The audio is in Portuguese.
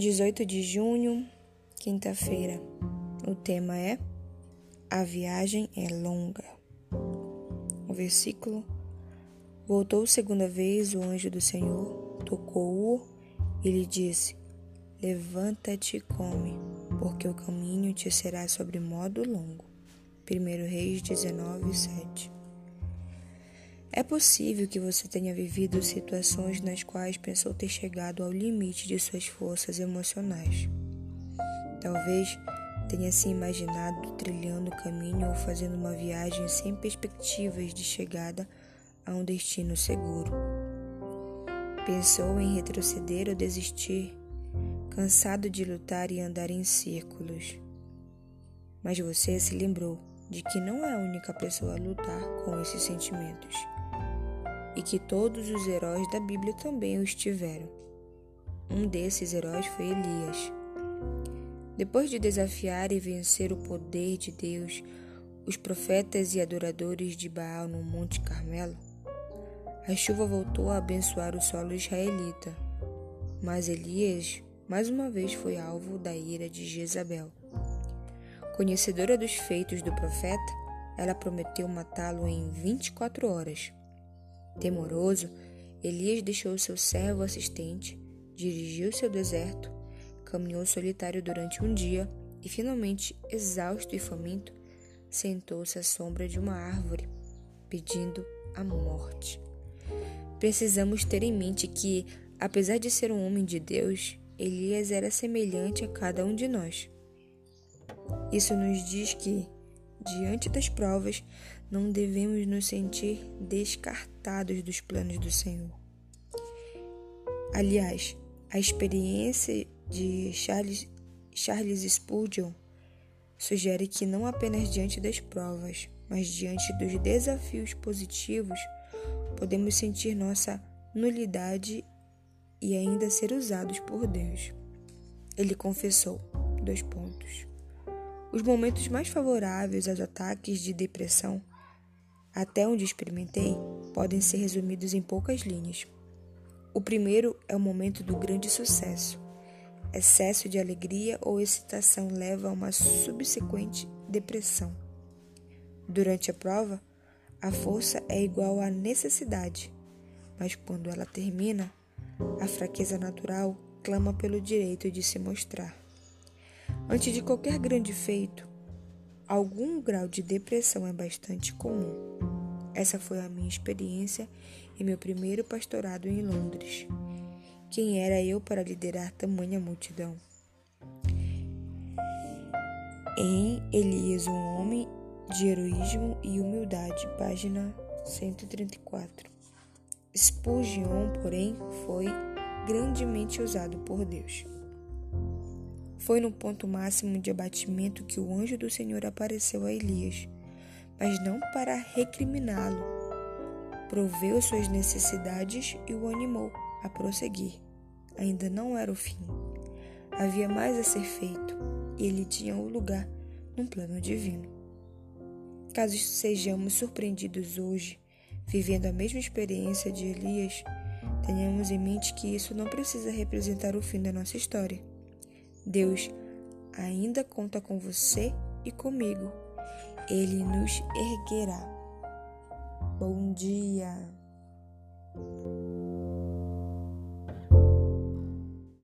18 de junho, quinta-feira. O tema é A viagem é longa. O versículo: Voltou segunda vez o anjo do Senhor, tocou-o e lhe disse: Levanta-te e come, porque o caminho te será sobre modo longo. 1 Reis 19, 7. É possível que você tenha vivido situações nas quais pensou ter chegado ao limite de suas forças emocionais. Talvez tenha se imaginado trilhando o caminho ou fazendo uma viagem sem perspectivas de chegada a um destino seguro. Pensou em retroceder ou desistir, cansado de lutar e andar em círculos. Mas você se lembrou de que não é a única pessoa a lutar com esses sentimentos e que todos os heróis da Bíblia também os tiveram. Um desses heróis foi Elias. Depois de desafiar e vencer o poder de Deus, os profetas e adoradores de Baal no Monte Carmelo, a chuva voltou a abençoar o solo israelita. Mas Elias, mais uma vez, foi alvo da ira de Jezabel. Conhecedora dos feitos do profeta, ela prometeu matá-lo em 24 horas. Temoroso, Elias deixou seu servo assistente, dirigiu-se ao deserto, caminhou solitário durante um dia e, finalmente, exausto e faminto, sentou-se à sombra de uma árvore, pedindo a morte. Precisamos ter em mente que, apesar de ser um homem de Deus, Elias era semelhante a cada um de nós. Isso nos diz que, diante das provas, não devemos nos sentir descartados dos planos do Senhor. Aliás, a experiência de Charles, Charles Spurgeon sugere que não apenas diante das provas, mas diante dos desafios positivos, podemos sentir nossa nulidade e ainda ser usados por Deus. Ele confessou: dois pontos. Os momentos mais favoráveis aos ataques de depressão, até onde experimentei, podem ser resumidos em poucas linhas. O primeiro é o momento do grande sucesso. Excesso de alegria ou excitação leva a uma subsequente depressão. Durante a prova, a força é igual à necessidade, mas quando ela termina, a fraqueza natural clama pelo direito de se mostrar. Antes de qualquer grande feito, algum grau de depressão é bastante comum. Essa foi a minha experiência em meu primeiro pastorado em Londres. Quem era eu para liderar tamanha multidão? Em Elias, um homem de heroísmo e humildade, página 134. Spurgeon, porém, foi grandemente usado por Deus. Foi no ponto máximo de abatimento que o anjo do Senhor apareceu a Elias, mas não para recriminá-lo. Proveu suas necessidades e o animou a prosseguir. Ainda não era o fim. Havia mais a ser feito e ele tinha o lugar num plano divino. Caso sejamos surpreendidos hoje, vivendo a mesma experiência de Elias, tenhamos em mente que isso não precisa representar o fim da nossa história. Deus ainda conta com você e comigo ele nos erguerá. Bom dia!